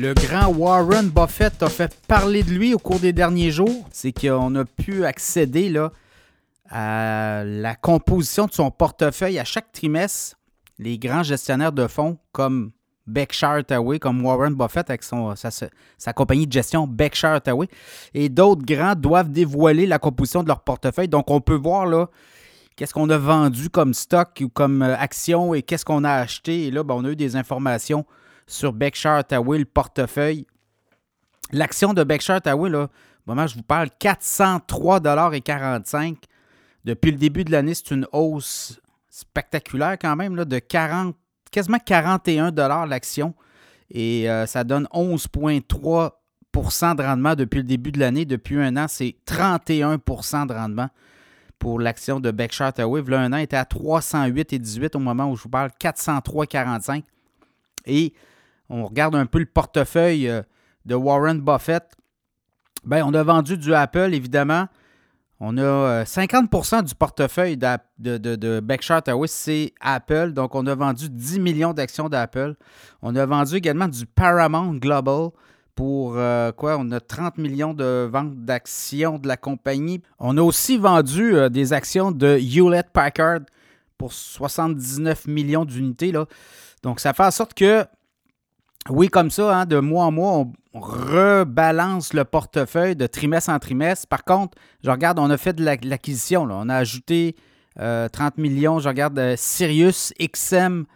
Le grand Warren Buffett a fait parler de lui au cours des derniers jours. C'est qu'on a pu accéder à la composition de son portefeuille à chaque trimestre. Les grands gestionnaires de fonds comme Berkshire Hathaway, comme Warren Buffett avec sa compagnie de gestion Berkshire Hathaway, et d'autres grands doivent dévoiler la composition de leur portefeuille. Donc, on peut voir là qu'est-ce qu'on a vendu comme stock ou comme euh, action et qu'est-ce qu'on a acheté. Et là, ben, on a eu des informations sur Berkshire Hathaway, le portefeuille. L'action de Berkshire Hathaway, là, au moment je vous parle, 403,45 Depuis le début de l'année, c'est une hausse spectaculaire quand même, là, de 40, quasiment 41 l'action. Et euh, ça donne 11,3% de rendement depuis le début de l'année. Depuis un an, c'est 31% de rendement pour l'action de Berkshire Hathaway. Là, un an était à 308,18 au moment où je vous parle, 403,45. Et on regarde un peu le portefeuille euh, de Warren Buffett. Bien, on a vendu du Apple, évidemment. On a 50% euh, du portefeuille de, de, de, Berkshire Hathaway, c'est Apple. Donc, on a vendu 10 millions d'actions d'Apple. On a vendu également du Paramount Global pour euh, quoi? On a 30 millions de ventes d'actions de la compagnie. On a aussi vendu des actions de Hewlett Packard pour 79 millions d'unités. Donc, ça fait en sorte que oui, comme ça, hein, de mois en mois, on rebalance le portefeuille de trimestre en trimestre. Par contre, je regarde, on a fait de l'acquisition. on a ajouté 30 euh, millions. Je regarde euh, Sirius, XM.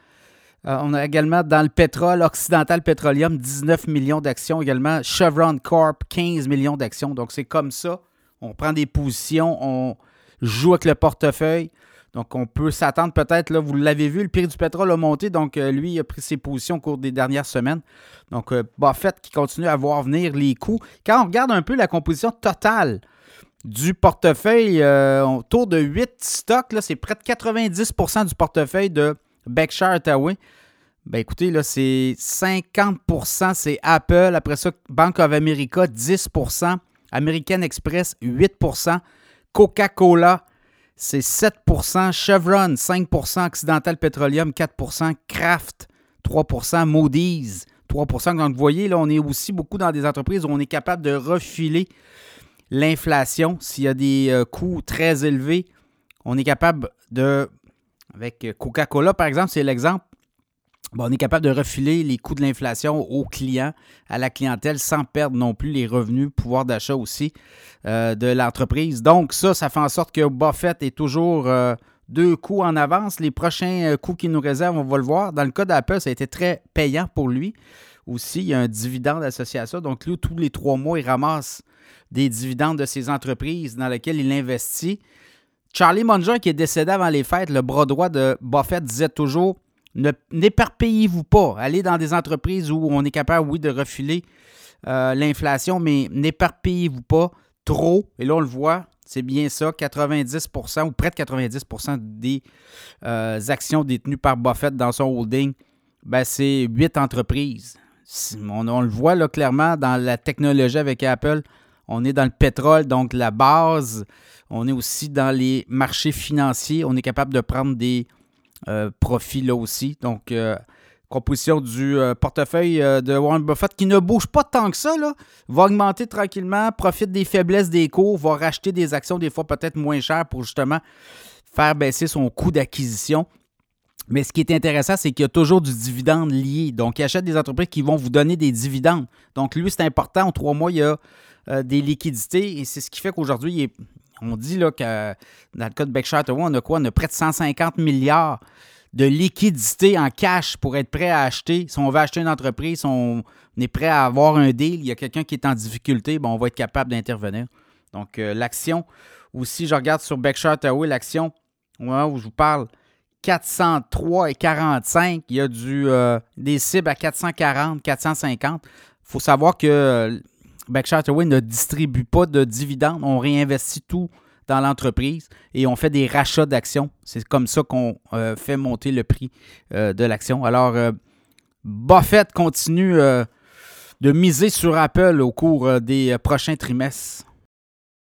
Euh, on a également dans le pétrole, Occidental Petroleum, 19 millions d'actions également. Chevron Corp, 15 millions d'actions. Donc, c'est comme ça. On prend des positions, on joue avec le portefeuille. Donc, on peut s'attendre peut-être, là, vous l'avez vu, le prix du pétrole a monté. Donc, euh, lui, il a pris ses positions au cours des dernières semaines. Donc, euh, Buffett qui continue à voir venir les coûts. Quand on regarde un peu la composition totale du portefeuille, euh, autour de 8 stocks, c'est près de 90% du portefeuille de Berkshire Hathaway. Ben écoutez, là, c'est 50% c'est Apple. Après ça, Bank of America, 10% American Express, 8% Coca-Cola, c'est 7% Chevron, 5% Occidental Petroleum, 4% Kraft, 3% Moody's, 3% Donc, vous voyez, là, on est aussi beaucoup dans des entreprises où on est capable de refiler l'inflation. S'il y a des euh, coûts très élevés, on est capable de, avec Coca-Cola, par exemple, c'est l'exemple, on est capable de refiler les coûts de l'inflation aux clients, à la clientèle, sans perdre non plus les revenus, pouvoir d'achat aussi euh, de l'entreprise. Donc ça, ça fait en sorte que Buffett est toujours euh, deux coups en avance. Les prochains euh, coups qu'il nous réserve, on va le voir. Dans le cas d'Apple, ça a été très payant pour lui. Aussi, il y a un dividende associé à ça. Donc lui, tous les trois mois, il ramasse des dividendes de ses entreprises dans lesquelles il investit. Charlie Munger, qui est décédé avant les fêtes, le bras droit de Buffett, disait toujours n'éparpillez-vous pas. Allez dans des entreprises où on est capable, oui, de refiler euh, l'inflation, mais n'éparpillez-vous pas trop. Et là, on le voit, c'est bien ça, 90% ou près de 90% des euh, actions détenues par Buffett dans son holding, ben, c'est huit entreprises. On, on, le voit là, clairement dans la technologie avec Apple. On est dans le pétrole, donc la base. On est aussi dans les marchés financiers. On est capable de prendre des profit là aussi. Donc, euh, composition du euh, portefeuille de Warren Buffett qui ne bouge pas tant que ça, là, va augmenter tranquillement, profite des faiblesses des cours, va racheter des actions des fois peut-être moins chères pour justement faire baisser son coût d'acquisition. Mais ce qui est intéressant, c'est qu'il y a toujours du dividende lié. Donc, il achète des entreprises qui vont vous donner des dividendes. Donc, lui, c'est important. En trois mois, il y a des liquidités et c'est ce qui fait qu'aujourd'hui, on dit là, que dans le cas de Berkshire Hathaway, on a quoi? On a près de 150 milliards de liquidités en cash pour être prêt à acheter. Si on veut acheter une entreprise, si on est prêt à avoir un deal, il y a quelqu'un qui est en difficulté, bon, on va être capable d'intervenir. Donc, euh, l'action, aussi, je regarde sur Berkshire Hathaway, l'action, où je vous parle, 403 et 45, il y a du, euh, des cibles à 440, 450. Il faut savoir que euh, Berkshire ne distribue pas de dividendes. On réinvestit tout dans l'entreprise et on fait des rachats d'actions. C'est comme ça qu'on euh, fait monter le prix euh, de l'action. Alors, euh, Buffett continue de miser sur Apple au cours des prochains trimestres.